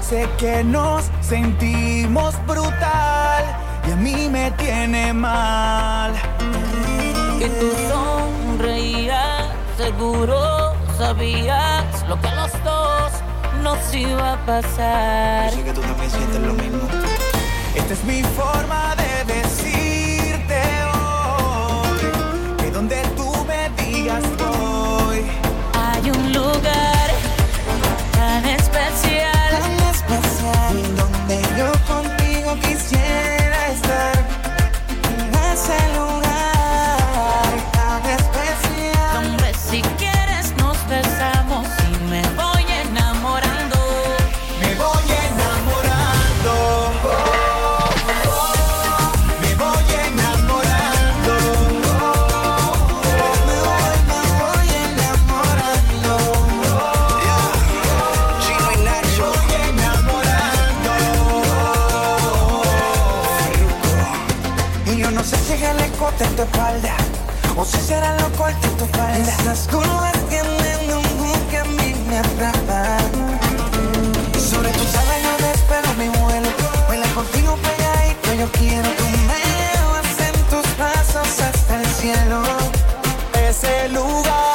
sé que nos sentimos brutal y a mí me tiene mal. Que tú sonreías, seguro sabías lo que a los dos nos iba a pasar. Yo sé que tú también sientes lo mismo. Esta es mi forma de O si será lo corto tu falda Esas curvas tienen un boom que a mí me atrapan. Sobre tu sala yo despego mi vuelo Baila contigo pegadito, yo quiero Tu me llevas en tus brazos hasta el cielo. Ese lugar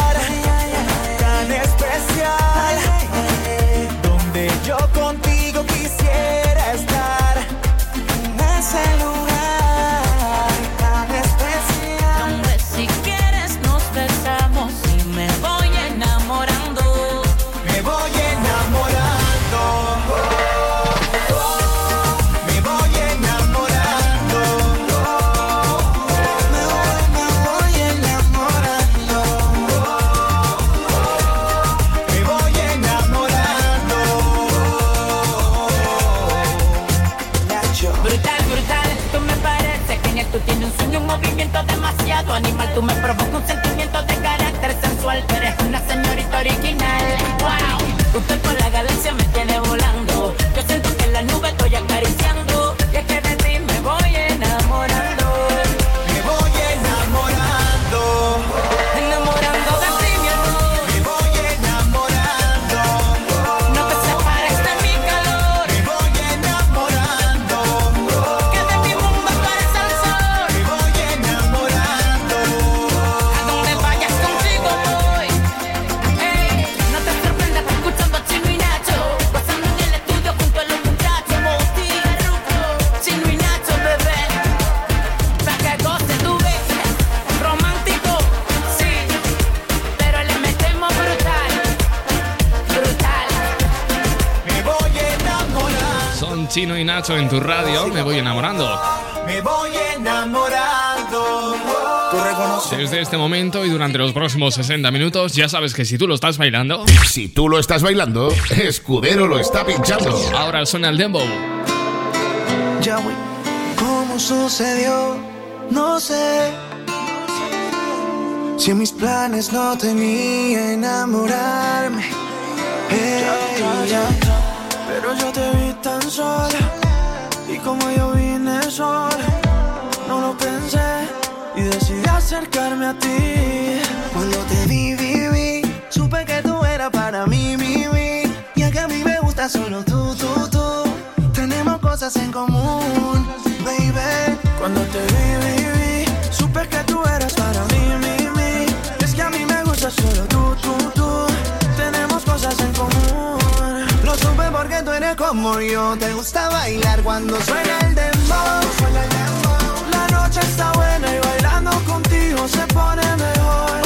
durante los próximos 60 minutos, ya sabes que si tú lo estás bailando, Si tú lo estás bailando, Escudero lo está pinchando. ahora suena el dembow. Ya voy. ¿Cómo sucedió? No sé. Si en mis planes no tenía enamorarme. Hey, ya. Pero yo te vi tan sola. Y como yo vine sola, decidí acercarme a ti. Cuando te vi, vi, supe que tú eras para mí, mi. Y es que a mí me gusta solo tú, tú, tú. Tenemos cosas en común, baby. Cuando te vi, vi, vi, supe que tú eras para mí, mi, mi. Es que a mí me gusta solo tú, tú, tú. Tenemos cosas en común. Lo supe porque tú eres como yo. Te gusta bailar cuando suena el dembow. La noche está buena contigo se pone mejor.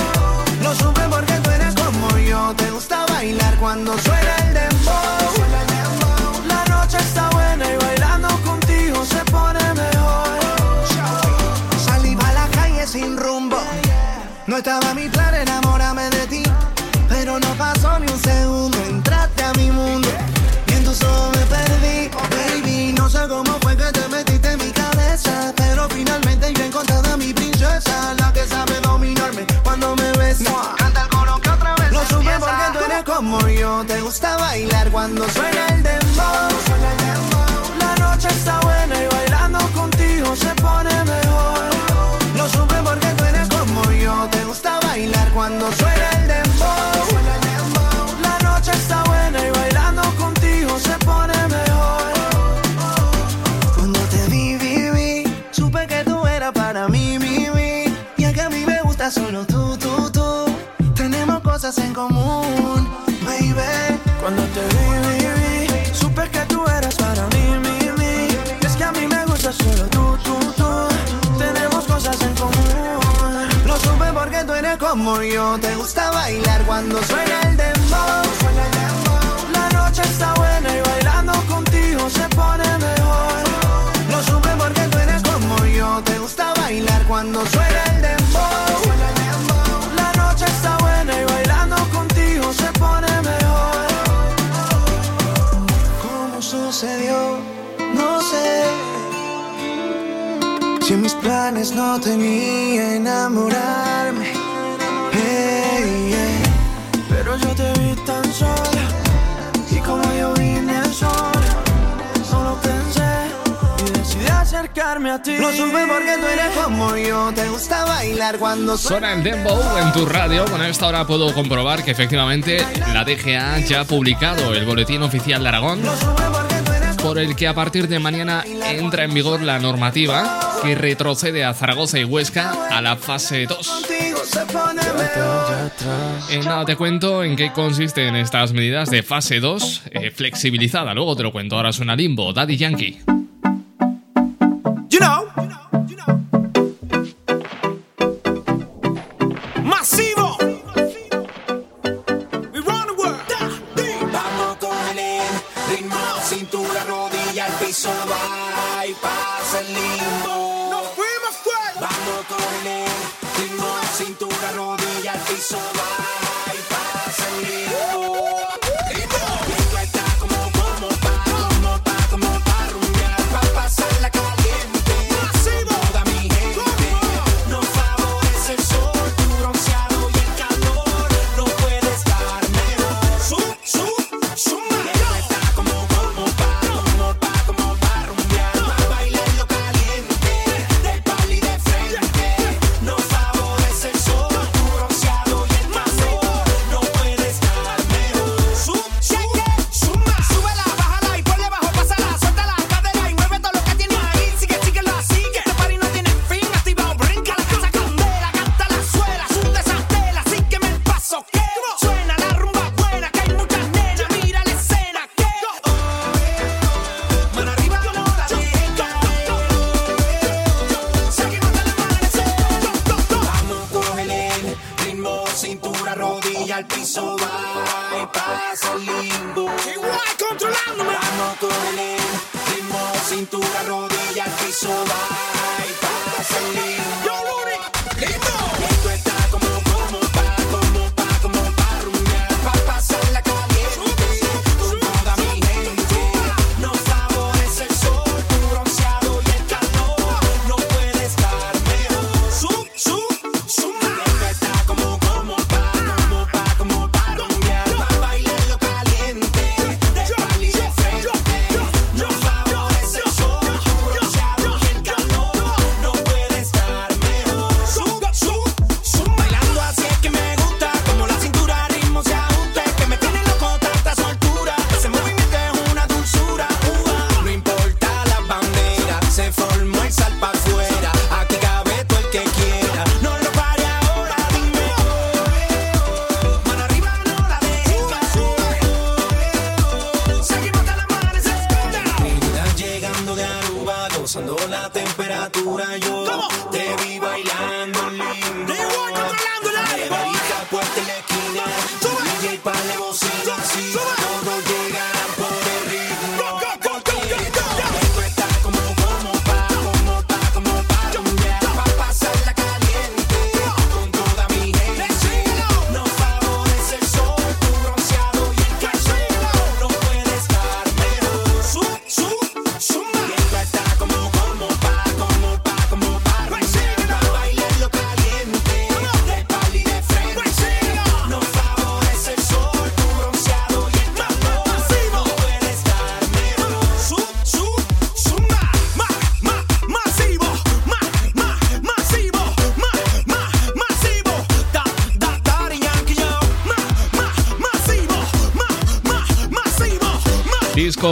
Lo supe porque tú eres como yo. Te gusta bailar cuando suena el dembow. La noche está buena y bailando contigo se pone mejor. Salí a la calle sin rumbo. No estaba mi plan, enamórame de ti. Pero no pasó ni un segundo, entraste a mi mundo. Y en tus ojos me perdí, baby. No sé cómo fue que te metiste en mi cabeza. Pero finalmente yo cuando me ves. Canta el coro que otra vez. Lo no supe porque tú eres como yo. Te gusta bailar cuando suena el dembow. La noche está buena y bailando contigo se pone mejor. Lo supe porque tú eres como yo. Te gusta bailar cuando suena el dembow. La noche está buena y bailando contigo yo. Te gusta bailar cuando suena el dembow. La noche está buena y bailando contigo se pone mejor. Lo supe porque tú eres como yo. Te gusta bailar cuando suena el dembow. La noche está buena y bailando contigo se pone mejor. ¿Cómo sucedió? No sé. Si mis planes no tenía enamorarme. Lo supe porque tú eres como yo. Te gusta bailar cuando Suena el Dembow en tu radio. Con esta hora puedo comprobar que efectivamente la DGA ya ha publicado el boletín oficial de Aragón Lo supe porque tú eres por el que a partir de mañana entra en vigor la normativa que retrocede a Zaragoza y Huesca a la fase 2. Se pone mejor. En nada te cuento en qué consisten estas medidas de fase 2 eh, flexibilizada. Luego te lo cuento. Ahora suena Limbo, Daddy Yankee. You know. Masivo. We run the world. Vamos con el ritmo, cintura, rodilla, al piso, va y pasa el limbo. Nos fuimos fuera. Vamos con el cintura, rodilla, al piso, va y pasa el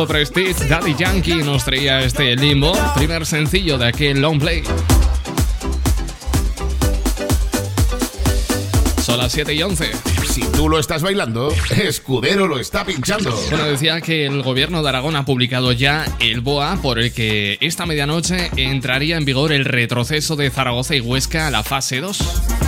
disco Prestige, Daddy Yankee nos traía este limbo, primer sencillo de aquel long play. Son las 7 y 11. Si tú lo estás bailando, Escudero lo está pinchando. Bueno, decía que el gobierno de Aragón ha publicado ya el BOA por el que esta medianoche entraría en vigor el retroceso de Zaragoza y Huesca a la fase 2.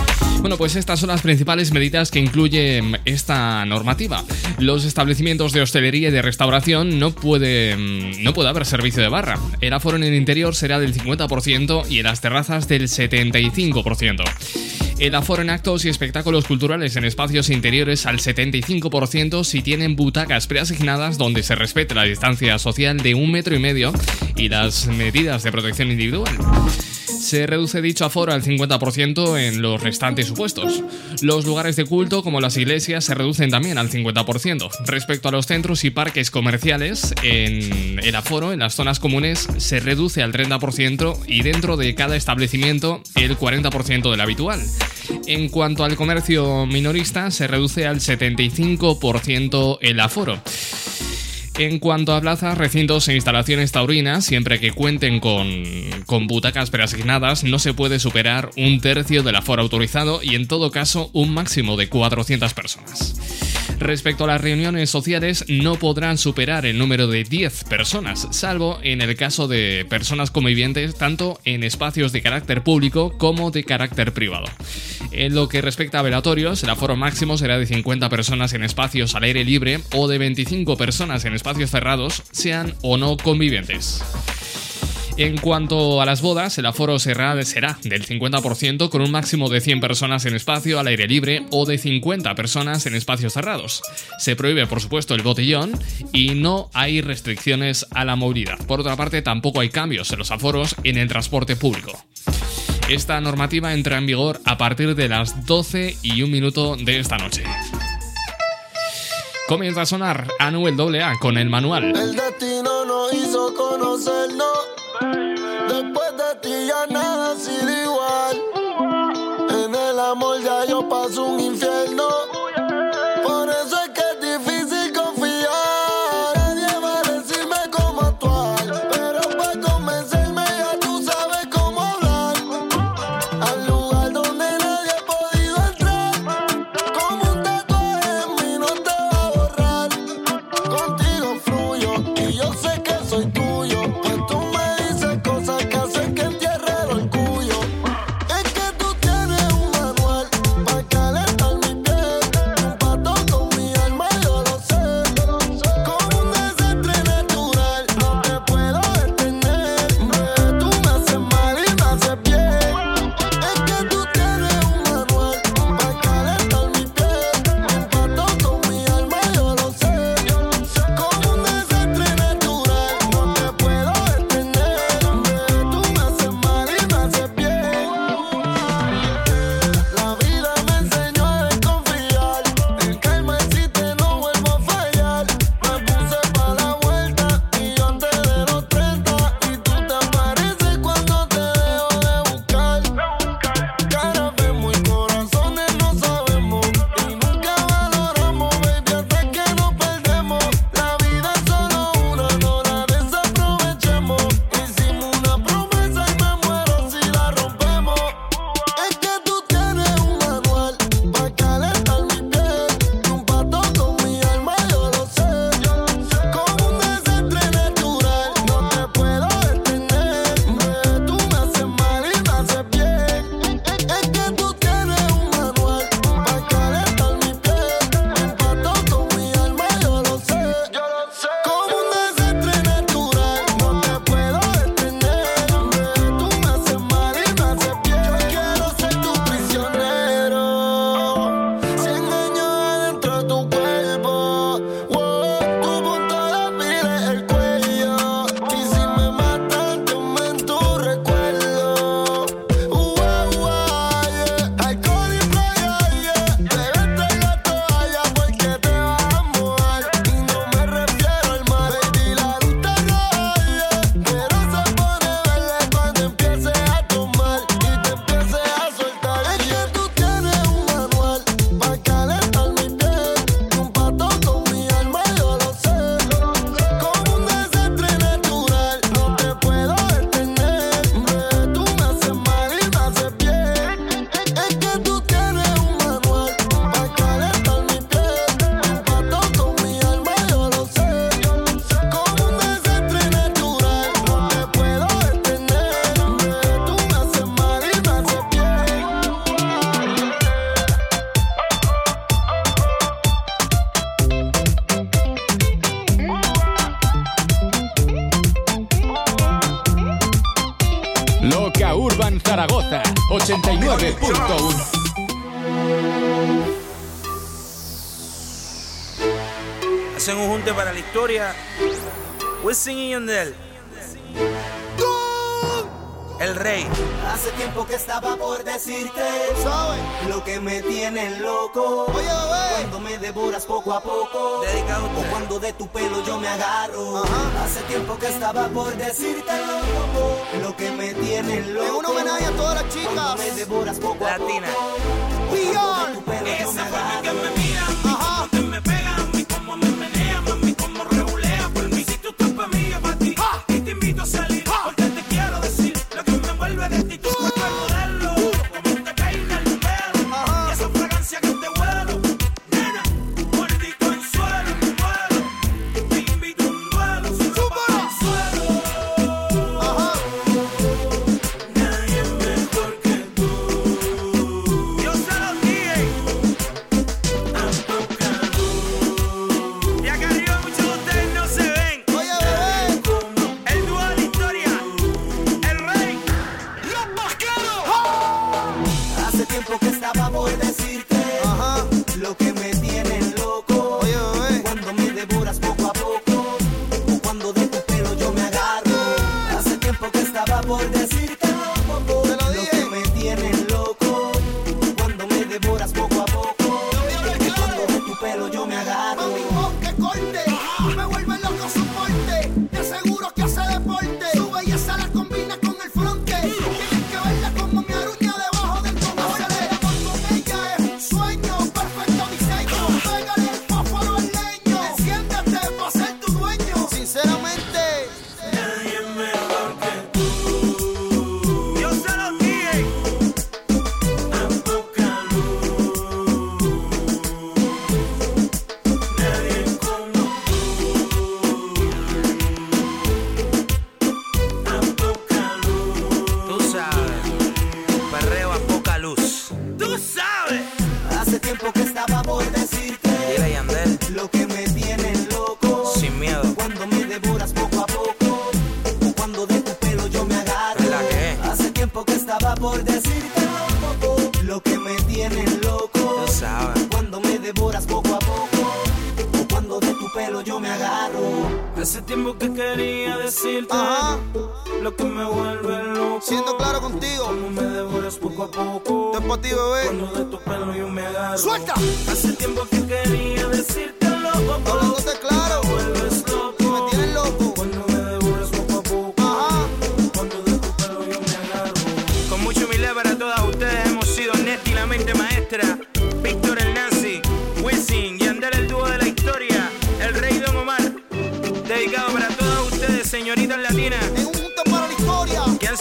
Bueno, pues estas son las principales medidas que incluye esta normativa. Los establecimientos de hostelería y de restauración no puede, no puede haber servicio de barra. El aforo en el interior será del 50% y en las terrazas del 75%. El aforo en actos y espectáculos culturales en espacios interiores al 75% si tienen butacas preasignadas donde se respete la distancia social de un metro y medio y las medidas de protección individual. Se reduce dicho aforo al 50% en los restantes supuestos. Los lugares de culto, como las iglesias, se reducen también al 50%. Respecto a los centros y parques comerciales, en el aforo en las zonas comunes se reduce al 30% y dentro de cada establecimiento el 40% del habitual. En cuanto al comercio minorista, se reduce al 75% el aforo. En cuanto a plazas, recintos e instalaciones taurinas, siempre que cuenten con, con butacas preasignadas, no se puede superar un tercio del aforo autorizado y en todo caso un máximo de 400 personas. Respecto a las reuniones sociales, no podrán superar el número de 10 personas, salvo en el caso de personas convivientes tanto en espacios de carácter público como de carácter privado. En lo que respecta a velatorios, el aforo máximo será de 50 personas en espacios al aire libre o de 25 personas en espacios cerrados, sean o no convivientes. En cuanto a las bodas, el aforo será, será del 50% con un máximo de 100 personas en espacio al aire libre o de 50 personas en espacios cerrados. Se prohíbe, por supuesto, el botellón y no hay restricciones a la movilidad. Por otra parte, tampoco hay cambios en los aforos en el transporte público. Esta normativa entra en vigor a partir de las 12 y un minuto de esta noche. Comienza a sonar Anuel AA con el manual. El destino nos hizo conocernos. Después de ti ya nada 89.1. Hacen un junte para la historia. Wisin y Yandel. El rey. Hace tiempo que estaba por decirte lo que me tiene loco. Cuando me devoras poco a poco. Dedicado a O cuando de tu pelo yo me agarro. Hace tiempo que estaba por decirte loco. Lo que me tiene loco. un homenaje a todas las Cuando chicas. me devoras poco a poco. Latina. Cuando de tu pelo yo me agarro. Ajá. Te lo dije. que me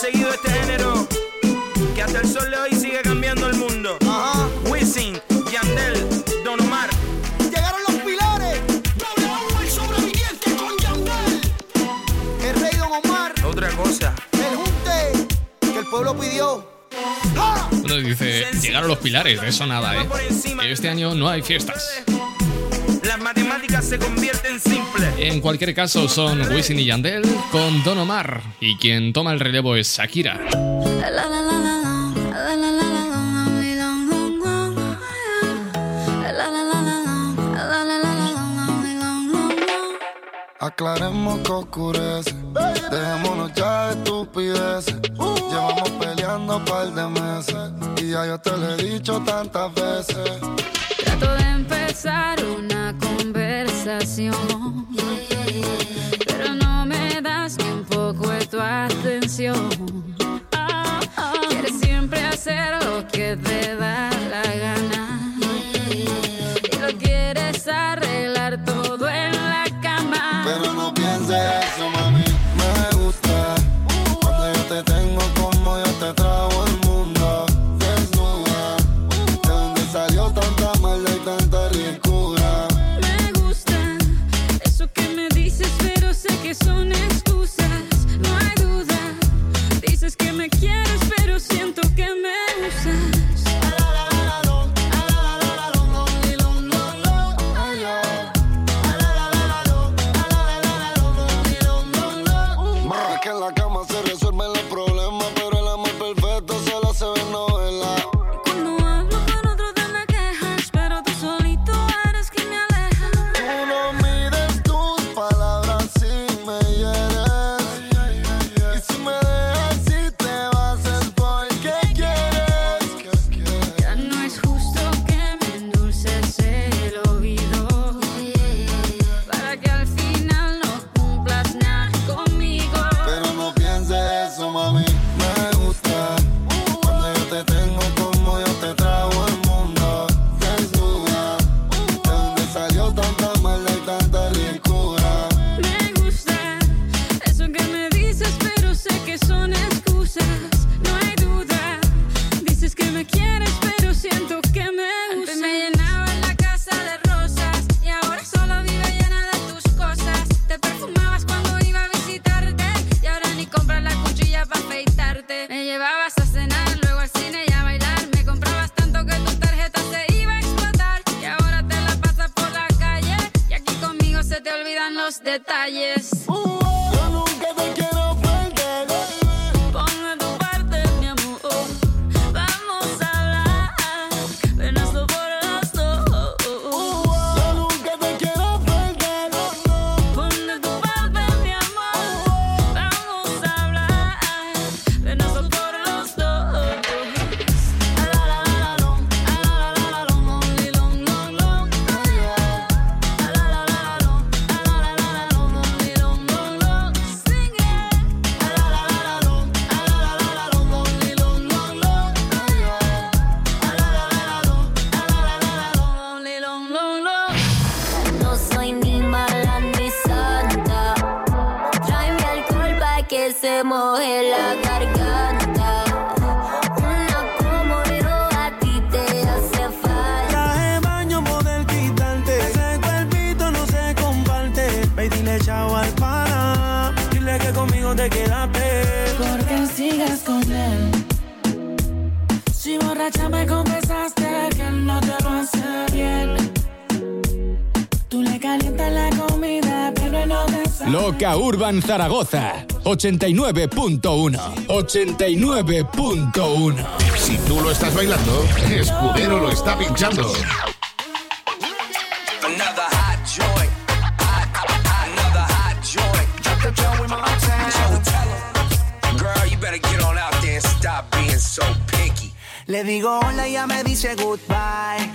seguido este género que hasta el sol de hoy sigue cambiando el mundo. Ajá. Wisin, Yandel, Don Omar. Llegaron los pilares. W el sobreviviente con Yandel. El rey Don Omar. Otra cosa. El junte que el pueblo pidió. Bueno, dice, llegaron los pilares, de eso nada, ¿eh? Este año no hay fiestas. Se convierten simples. En cualquier caso, son Wisin y Yandel con Don Omar. Y quien toma el relevo es Shakira. Aclaremos que oscurece. Dejémonos ya de estupideces. Llevamos peleando un par de meses. Y ya yo te lo he dicho tantas veces. Trato de empezar una conversación, pero no me das ni un poco de tu atención. Quieres siempre hacer lo que te da la gana y lo quieres arreglar todo en la cama. Pero no pienses eso, mami. Urban Zaragoza 89.1 89.1 Si tú lo estás bailando, Escudero lo está pinchando. Le digo hola y ella me dice goodbye.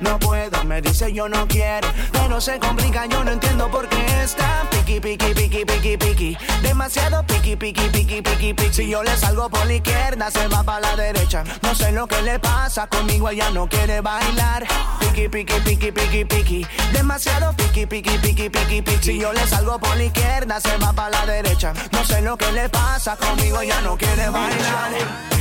No puedo, me dice yo no quiero. Pero se complica, yo no entiendo por qué está piqui, piqui, piqui, piqui, piqui. Demasiado piqui, piqui, piqui, piqui, piqui. Si yo le salgo por la izquierda, se va para la derecha. No sé lo que le pasa, conmigo ella no quiere bailar. Piqui, piqui, piqui, piqui, piqui. Demasiado piqui, piqui, piqui, piqui, piqui. Si yo le salgo por la izquierda, se va para la derecha. No sé lo que le pasa, conmigo ella no quiere bailar.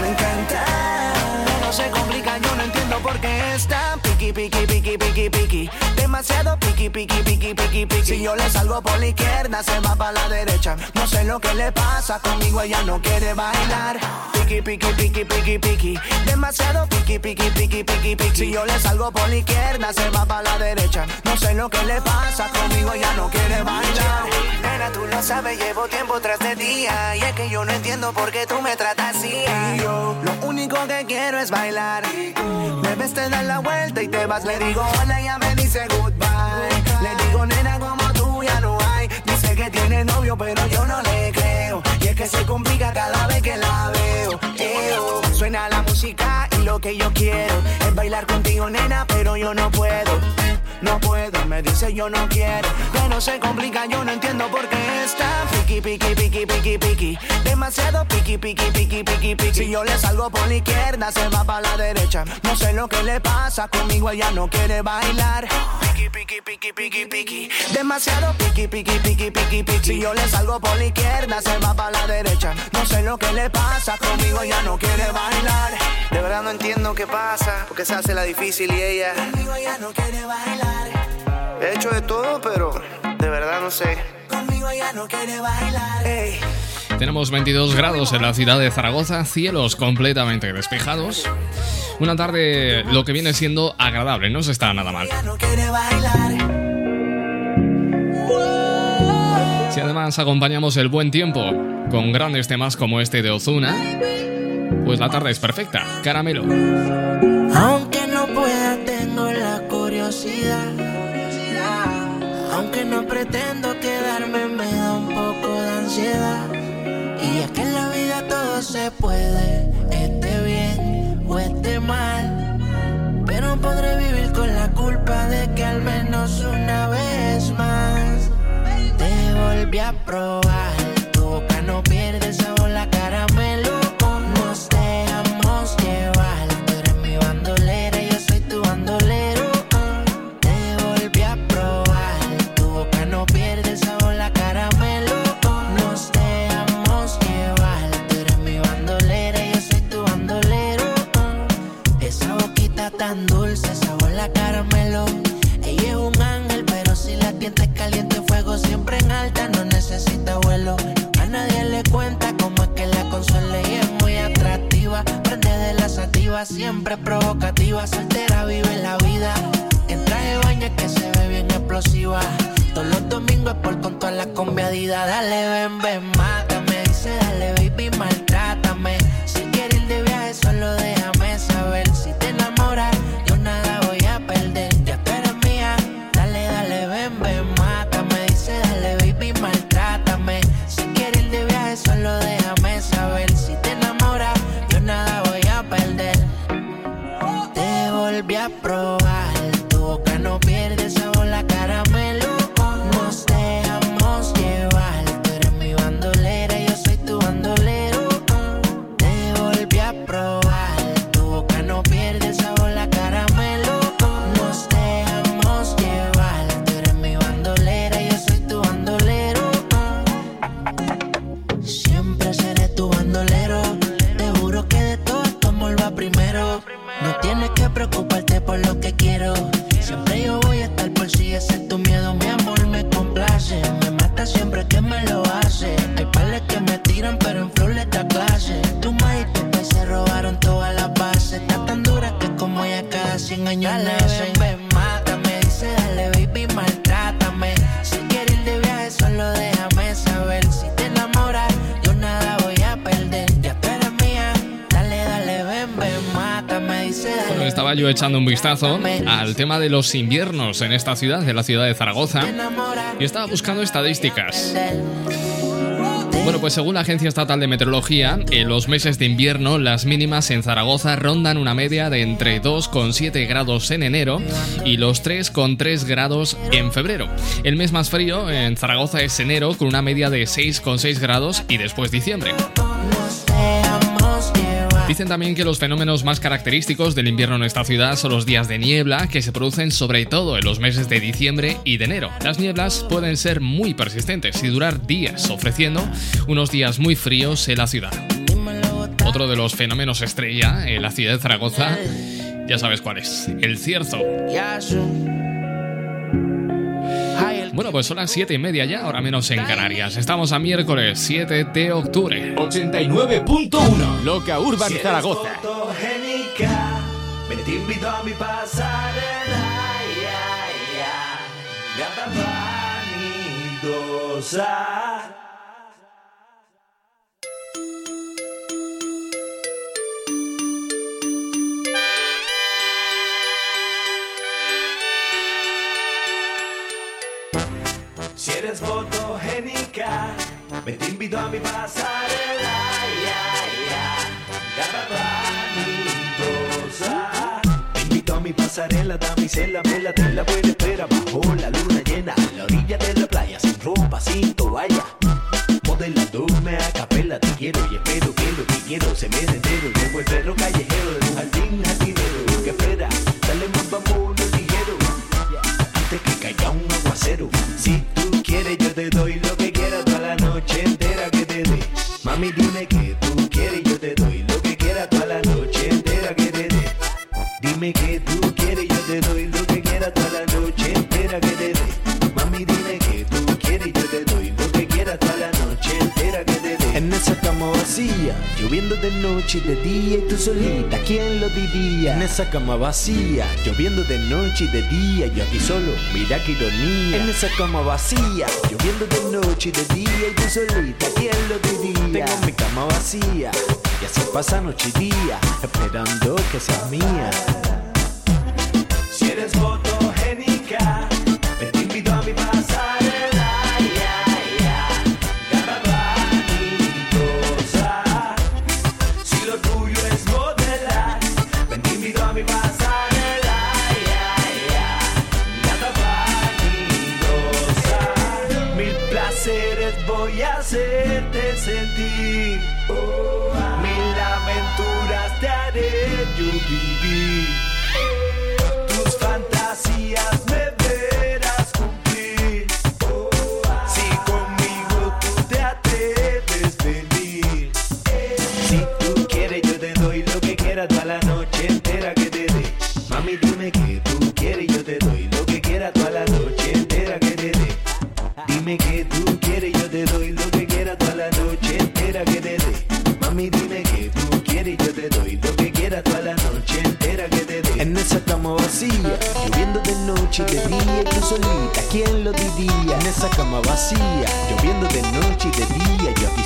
me encanta. No se complica, yo no entiendo por qué está piqui, piqui, piqui, piqui, piqui. Demasiado piqui, piqui, piqui, piqui, piqui. Si yo le salgo por la izquierda, se va para la derecha. No sé lo que le pasa, conmigo ella no quiere bailar. Piqui, piqui, piqui, piqui, piqui. Demasiado piqui, piqui, piqui, piqui, piqui. Si yo le salgo por la izquierda, se va para la derecha. No sé lo que le pasa, conmigo ella no quiere bailar. Nena, tú lo sabes, llevo tiempo tras de día. Y es que yo no entiendo por qué tú me tratas así. Lo único que quiero es bailar. Me te das la vuelta y te vas. Le digo hola, ella me dice goodbye. Le digo, nena, como tú ya no hay. Dice que tiene novio, pero yo no le creo. Es que se complica cada vez que la veo. Eo. Suena la música y lo que yo quiero es bailar contigo, nena, pero yo no puedo. No puedo, me dice yo no quiero. Pero se complica, yo no entiendo por qué está piqui, piqui, piqui, piqui, piqui. Demasiado piqui, piqui, piqui, piqui, piqui. Si yo le salgo por la izquierda, se va para la derecha. No sé lo que le pasa, conmigo ella no quiere bailar. Piqui, piqui, piqui, piqui, piqui. Demasiado piqui, piqui, piqui, piqui, piqui. Si yo le salgo por la izquierda, se va lo que le pasa, conmigo ella no quiere bailar. De verdad no entiendo qué pasa, porque se hace la difícil y ella. Conmigo ella no quiere bailar. He hecho de todo, pero de verdad no sé. Conmigo ella no quiere bailar. Ey. Tenemos 22 grados en la ciudad de Zaragoza, cielos completamente despejados. Una tarde lo que viene siendo agradable, no se está nada mal. No quiere bailar. Si además acompañamos el buen tiempo con grandes temas como este de Ozuna, pues la tarde es perfecta. Caramelo. Aunque no pueda, tengo la curiosidad. Aunque no pretendo quedarme, me da un poco de ansiedad. Y es que en la vida todo se puede, esté bien o esté mal. Pero podré vivir con la culpa de que al menos una vez volví a. la siempre provocativa, soltera, vive la vida. En traje de baño es que se ve bien explosiva. Todos los domingos por con todas las combiadidas. Dale, ven, ven, mátame. Echando un vistazo al tema de los inviernos en esta ciudad, en la ciudad de Zaragoza, y estaba buscando estadísticas. Bueno, pues según la Agencia Estatal de Meteorología, en los meses de invierno las mínimas en Zaragoza rondan una media de entre 2,7 grados en enero y los 3,3 grados en febrero. El mes más frío en Zaragoza es enero con una media de 6,6 grados y después diciembre. Dicen también que los fenómenos más característicos del invierno en esta ciudad son los días de niebla que se producen sobre todo en los meses de diciembre y de enero. Las nieblas pueden ser muy persistentes y durar días, ofreciendo unos días muy fríos en la ciudad. Otro de los fenómenos estrella en la ciudad de Zaragoza, ya sabes cuál es, el cierzo. Bueno, pues son las 7 y media ya, ahora menos en Canarias. Estamos a miércoles 7 de octubre. 89.1 Loca Urban Zaragoza. fotogénica. Ven y te invito a mi pasarela. Ya, ya. Gata vanidosa. Eres fotogénica, ven te invito a mi pasarela. Ya, ya. Vanidosa. Te invito a mi pasarela, damisela, vela, te la buena espera bajo la luna llena, a la orilla de la playa, sin ropa, sin toalla. Modelándome a capela, te quiero y espero que lo que quiero se me entero. Llevo el perro callejero de jardín jardinero. ¿Qué espera? Dale más vamos ligero. Antes que caiga un aguacero. Si Dime que tú quieres, yo te doy lo que quieras toda la noche entera que te dé. Dime que tú lloviendo de noche y de día y tú solita, ¿quién lo diría? En esa cama vacía, lloviendo de noche y de día, yo aquí solo, mira qué ironía. En esa cama vacía, lloviendo de noche y de día y tú solita, ¿quién lo diría? Tengo mi cama vacía y así pasa noche y día, esperando que seas mía. Si eres fotogénica,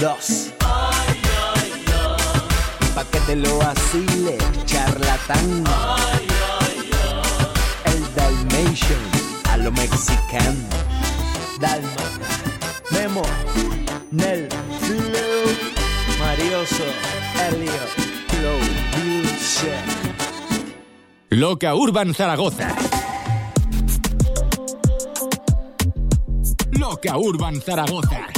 2 Pa' que te lo vacile, charlatán El Dalmatian, a lo mexicano Dalma, Memo, Nel, Flow Marioso, Elio, Flow, Dulce Loca Urban Zaragoza. Loca Urban Zaragoza.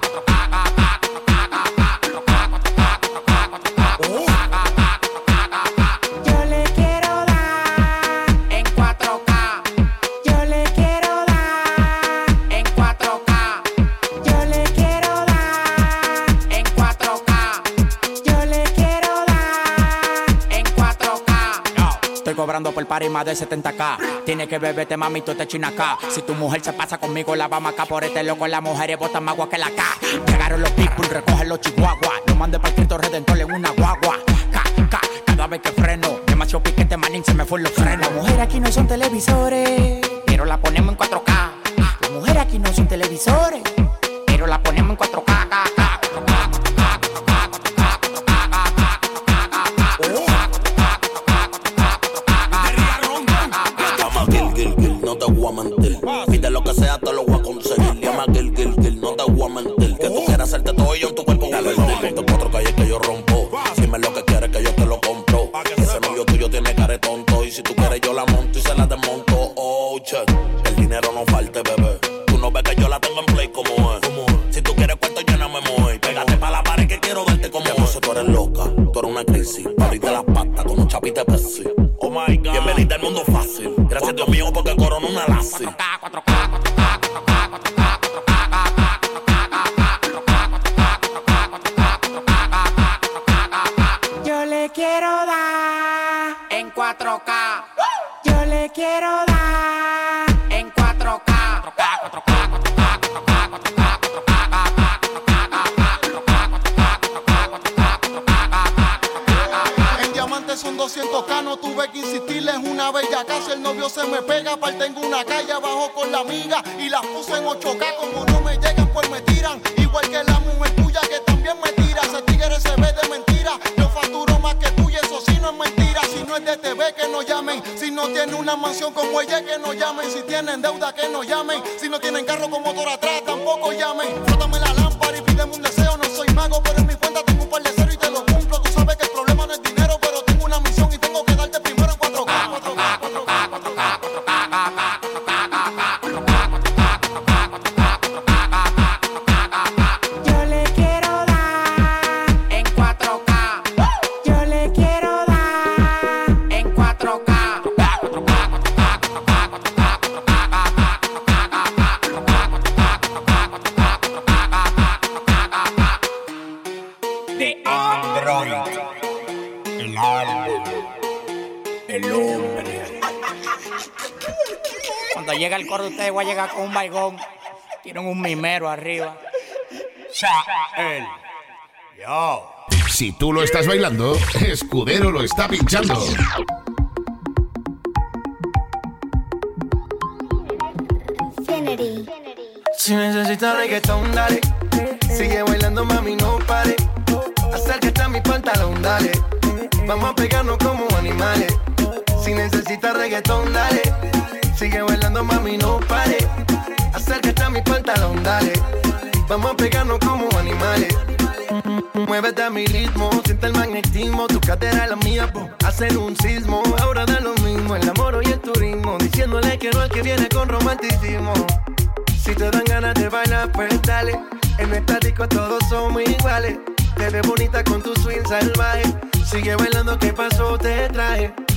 Por party más de 70k. Tiene que beberte, mami, tú te china acá. Si tu mujer se pasa conmigo, la vamos acá por este loco. Las mujeres botan más agua que la K. Llegaron los people, recogen los chihuahuas. Lo mandé para el Cristo Redentor en una guagua. Ca, ca, cada vez que freno. Demasiado piquete, manín, se me fue los frenos. Las mujeres aquí no son televisores Pero la ponemos en 4K. Las mujeres aquí no son televisores como ella, que no llamen. Si tienen deuda, que no llamen. Si no tienen carro con motor atrás, tampoco llamen. Frótame la lámpara y pídeme un deseo. No soy mago, pero en mi cuenta tengo un par de coro, ustedes voy a llegar con un baigón. Tienen un mimero arriba. él. Si tú lo estás bailando, Escudero lo está pinchando. Si necesitas reggaetón, dale. Sigue bailando, mami, no pare. Acércate a mi pantalón, dale. Vamos a pegarnos como animales. Si necesitas reggaetón, dale. Sigue bailando, mami, no pare. Acércate a mi pantalón, dale. Vamos a pegarnos como animales. Muévete a mi ritmo, siente el magnetismo, tu cadera la mía, po, hacen un sismo. Ahora da lo mismo, el amor y el turismo, diciéndole que no al que viene con romanticismo. Si te dan ganas de bailar, pues dale. En esta disco todos somos iguales. Te ves bonita con tu swing salvaje. Sigue bailando, ¿qué pasó? Te traje.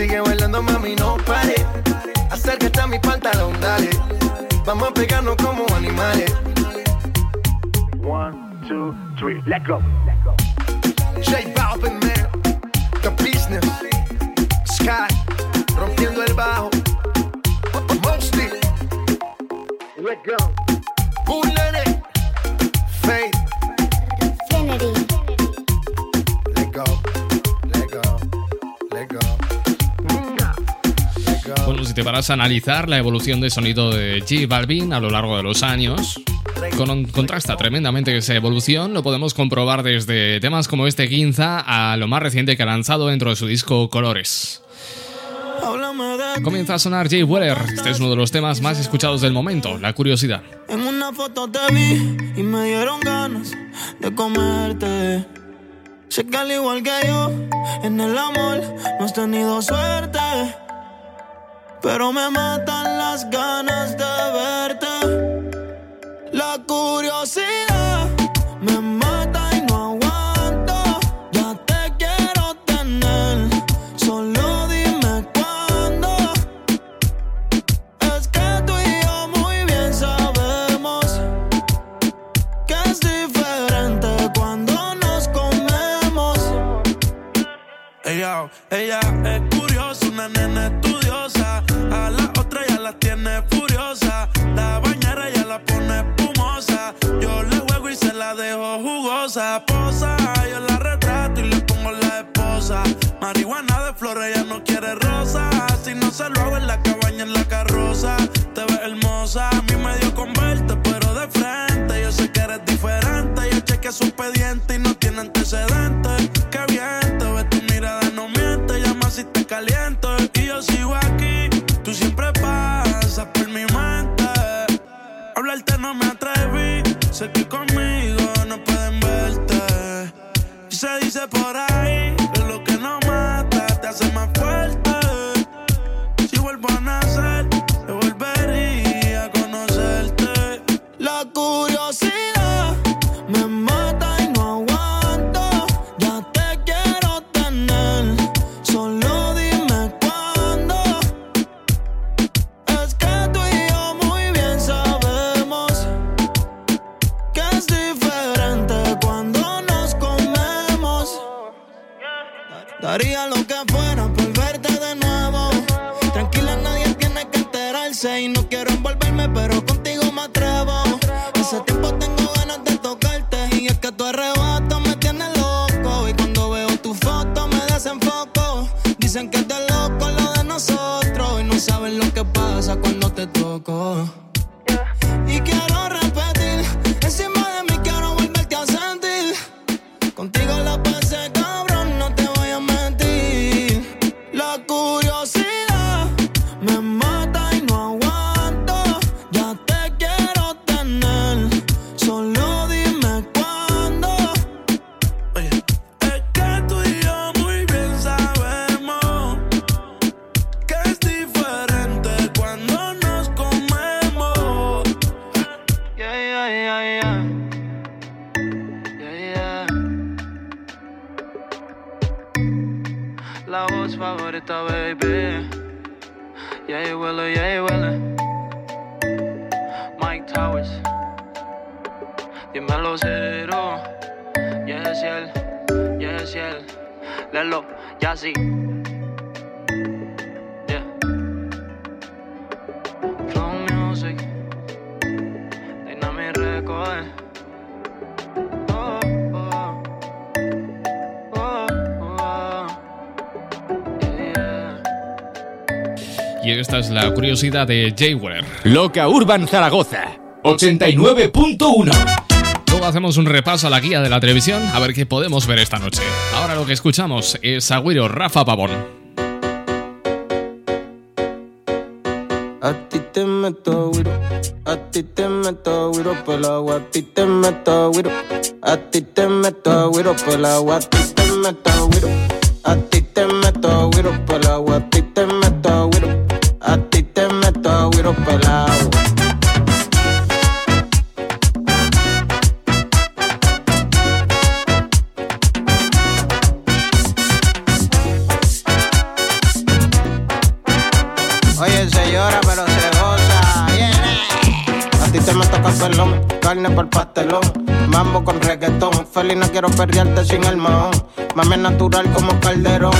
Sigue bailando, mami, no pare. Acércate a mi pantalón, dale. Vamos a pegarnos como animales. One, two, three, let go. J Balvin, man. The business. Sky. Rompiendo el bajo. Mosty. Let go. Bullet. Faith. Te paras a analizar la evolución de sonido de J Balvin a lo largo de los años, con- contrasta tremendamente esa evolución. Lo podemos comprobar desde temas como este Ginza a lo más reciente que ha lanzado dentro de su disco Colores. Comienza a sonar Jay Weller. Este es uno de los temas más escuchados del momento, la curiosidad. En una foto te vi y me dieron ganas de comerte. Sé que al igual que yo, en el amor no has tenido suerte. Pero me matan las ganas de verte. La curiosidad me mata y no aguanto. Ya te quiero tener. Solo dime cuándo. Es que tú y yo muy bien sabemos que es diferente cuando nos comemos. Ella, hey, ella. Marihuana de flores, ella no quiere rosa. Si no se lo hago en la cabaña, en la carroza. Te ves hermosa, a mí me dio con verte, pero de frente. Yo sé que eres diferente. Yo chequeé su expediente y no tiene antecedentes. Qué bien, te ves tu mirada, no miente. Llama si te caliento. Y yo sigo aquí, tú siempre pasas por mi mente. Hablarte no me atreví, sé que conmigo Dímelo cero. Yes, él. Yes, él. Lelo, ya sí. Yeah. Flow music. Dynamic record. Oh, oh. Oh, oh. Yeah. Y esta es la curiosidad de Jay Weller. Loca Urban Zaragoza 89.1 Luego hacemos un repaso a la guía de la televisión a ver qué podemos ver esta noche. Ahora lo que escuchamos es Agüero Rafa Pavón. A ti te meto güiro, a ti te meto güiro por agua, a ti te meto güiro, a ti te meto güiro por agua, a ti te meto güiro, a ti te meto güiro carne por pastelón. Mambo con reggaetón. Feliz no quiero perrearte sin el mahón. Mame natural como calderón.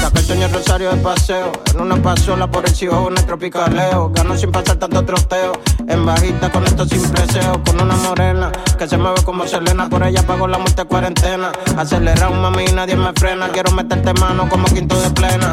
Saca el sueño rosario de paseo. En una pasola por el cielo, el tropicaleo. Gano sin pasar tanto troteo. En bajita con esto sin preseo. Con una morena que se mueve como Selena. Por ella pago la muerte cuarentena. Acelera un mami nadie me frena. Quiero meterte mano como quinto de plena.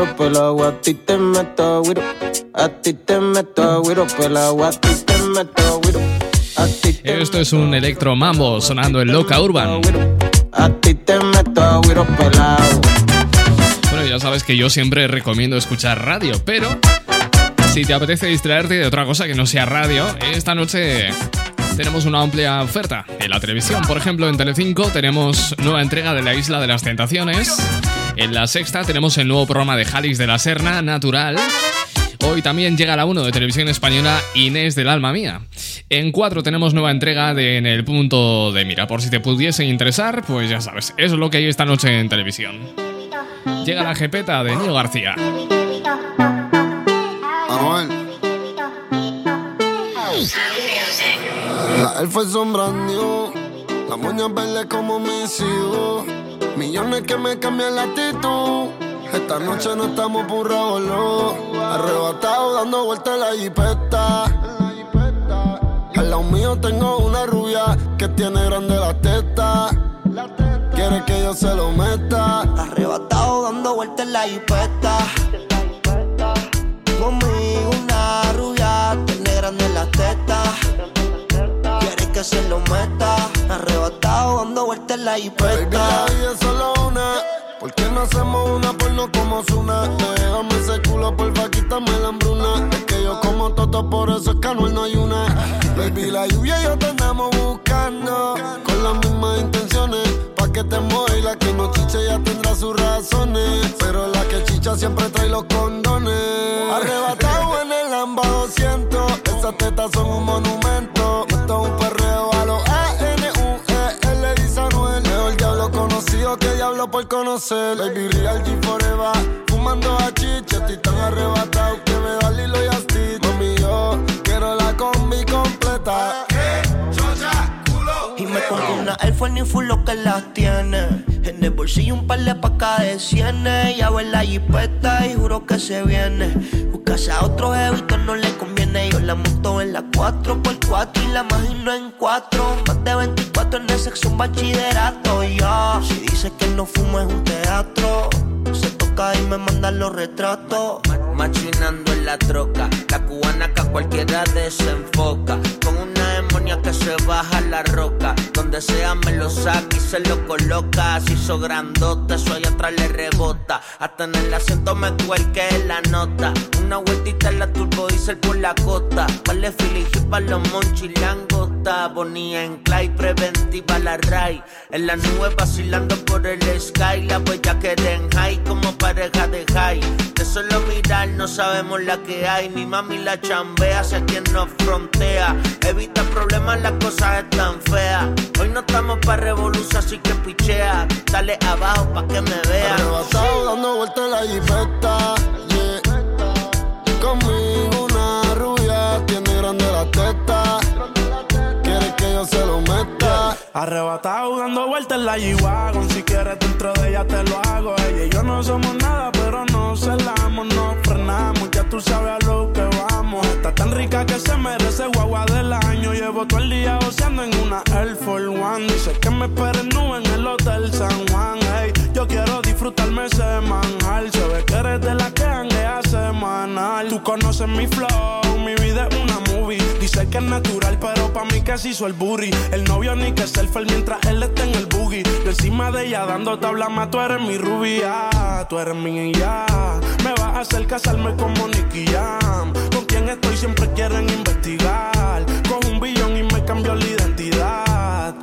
A ti te meto a ti te meto a ti te meto Esto es un electro mambo sonando en Loca Urban. A ti te meto güiro pelado. Bueno, ya sabes que yo siempre recomiendo escuchar radio, pero si te apetece distraerte de otra cosa que no sea radio, esta noche tenemos una amplia oferta en la televisión. Por ejemplo, en Telecinco tenemos nueva entrega de La Isla de las Tentaciones. En la sexta tenemos el nuevo programa de Jalix de la Serna, Natural. Hoy también llega la 1 de televisión española Inés del Alma Mía. En 4 tenemos nueva entrega de En el Punto de Mira. Por si te pudiese interesar, pues ya sabes, es lo que hay esta noche en televisión. Llega la jepeta de Nio García. La elfa es. La moña como mis hijos. Millones que me cambian la actitud. Esta noche no estamos por boludo. Arrebatado dando vueltas en la jipeta. Al lado mío tengo una rubia que tiene grande la teta. Quiere que yo se lo meta. Arrebatado dando vueltas en la jipeta. Conmigo una rubia, tiene grande la teta. Que se lo meta. Arrebatado dando vueltas en la Baby, jipeta. la es solo una. ¿Por qué no hacemos una porno como Zuna? Déjame ese culo, porfa, quítame la hambruna. Es que yo como toto, por eso es que Anuel no hay una. Baby, la lluvia y yo te andamos buscando. Con las mismas intenciones. Pa' que te mueva y la que no chiche ya tendrá sus razones. Pero la que chicha siempre trae los condones. Arrebatado en el Lamba 200. Esas tetas son un monumento. Por conocer. Baby Real G Forever. Fumando a chicha. Estoy tan arrebatado que me da Lilo y Stitch. Mami, yo quiero la combi completa. Y me una Air Force ni full lo que las tiene. En el bolsillo un par de pacas de cienes. Ya ver la jipeta y juro que se viene. Buscarse a otro jevito no le conviene. Yo la monto en la 4x4 y la imagino en 4. Más de 24 en el sexo un bachillerato. Si dice que no fumo es un teatro. Se toca y me manda los retratos. Machinando en la troca, la cubana que a cualquiera desenfoca. Con una que se baja la roca. Donde sea me lo saca y se lo coloca. Se hizo grandote, eso allá atrás le rebota. Hasta en el asiento me cuelque la nota. Una vueltita en la turbo diesel por la costa. Vale Philly para los monchis langota. Bonía en Clay, preventiva la Ray. En la nube vacilando por el sky. La huella que en high como pareja de high. De solo mirar no sabemos la que hay. Mi mami la chambea, sé quien nos frontea. Evita las cosas están feas. Hoy no estamos para revolución, así que pichea. Dale abajo pa' que me vea. Arrebatado dando vueltas en la jipeta. Yeah. Conmigo una rubia tiene grande la teta. Quiere que yo se lo meta. Arrebatado dando vueltas en la G-Wagon Si quieres dentro de ella te lo hago Ella y yo no somos nada pero no celamos No frenamos, ya tú sabes a lo que que se merece guagua del año Llevo todo el día oceando en una Air Force One Dice que me esperen nube en el Hotel San Juan Ey, Yo quiero disfrutarme semanal Se ve que eres de la que hanguea semanal Tú conoces mi flow, mi vida es una movie Dice que es natural, pero pa' mí se hizo el booty. El novio ni que selfie mientras él está en el boogie. Yo encima de ella dando tabla más, tú eres mi rubia, tú eres mi ya. Me vas a hacer casarme como Nicky Jam. Estoy siempre quieren investigar. Con un billón y me cambió la identidad.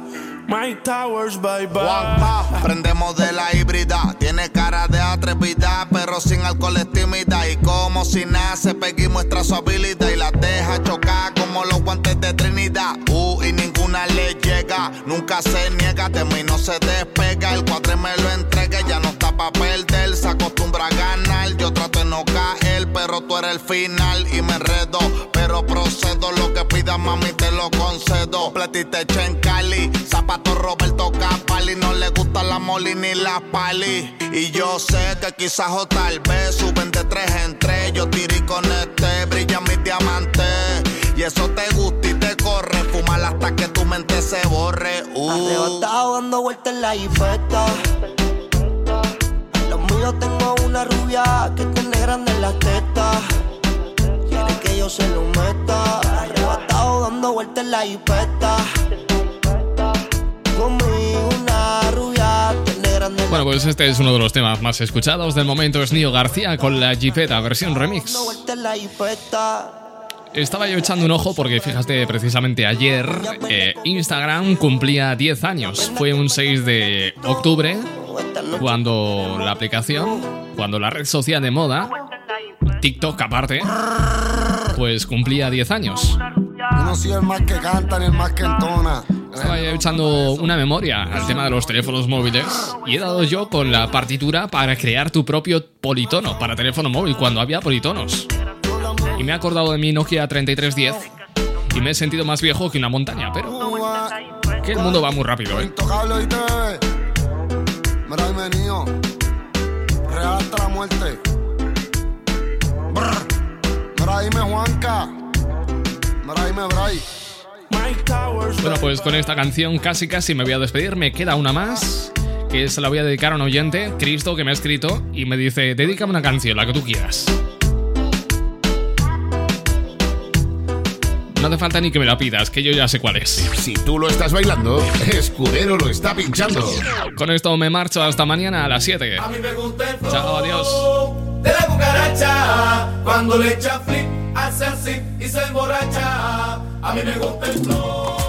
My Towers, bye bye. Prendemos de la híbrida. Tiene cara de atrevida, pero sin alcohol es tímida. Y como si nace, pega y muestra su habilidad. Y la deja chocar como los guantes de Trinidad. Uh, y ninguna le llega. Nunca se niega, de mí no se despega. El el final y me enredo. Pero procedo, lo que pidas, mami, te lo concedo. Platite en Cali, zapato Roberto Capali. No le gusta la moli ni la pali. Y yo sé que quizás o tal vez suben de tres en tres. Yo tiré con este, brilla mi diamante. Y eso te gusta y te corre. Fumar hasta que tu mente se borre. Uh. Arrebatado dando vueltas en la jipeta. Yo tengo una rubia que tiene grandes las tetas. Quiere que yo se lo meta. Arrebatado dando vueltas en la jipeta. Conmigo una rubia tiene grandes Bueno, pues este es uno de los temas más escuchados del momento. Es Nio García con la Jeepeta, versión remix. dando vueltas en la jipeta. Estaba yo echando un ojo porque fíjate, precisamente ayer eh, Instagram cumplía 10 años. Fue un 6 de octubre cuando la aplicación, cuando la red social de moda, TikTok aparte, pues cumplía 10 años. Yo no soy el más que canta ni el más que entona. Estaba yo echando una memoria al tema de los teléfonos móviles y he dado yo con la partitura para crear tu propio politono para teléfono móvil cuando había politonos. Me he acordado de mi Nokia 3310 y me he sentido más viejo que una montaña, pero que el mundo va muy rápido, ¿eh? Real hasta la muerte. Juanca. Bueno, pues con esta canción casi casi me voy a despedir. Me queda una más que se la voy a dedicar a un oyente, Cristo, que me ha escrito y me dice, dedícame una canción, la que tú quieras. No hace falta ni que me la pidas, que yo ya sé cuál es. Si tú lo estás bailando, Escudero lo está pinchando. Con esto me marcho hasta mañana a las 7. A mí me gusta el flow Chao, adiós. de la cucaracha. Cuando le echa flip, hace así y se emborracha. A mí me gusta el flow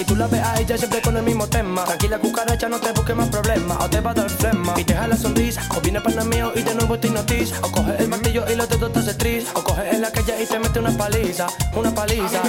Y tú la ves a ella siempre con el mismo tema. Tranquila, cucaracha, no te busques más problemas. O te va a dar flema y te la sonrisa. O viene para mío y de nuevo te. O coge el martillo y los dedos te hace tris. O coge en la calle y te mete una paliza, una paliza.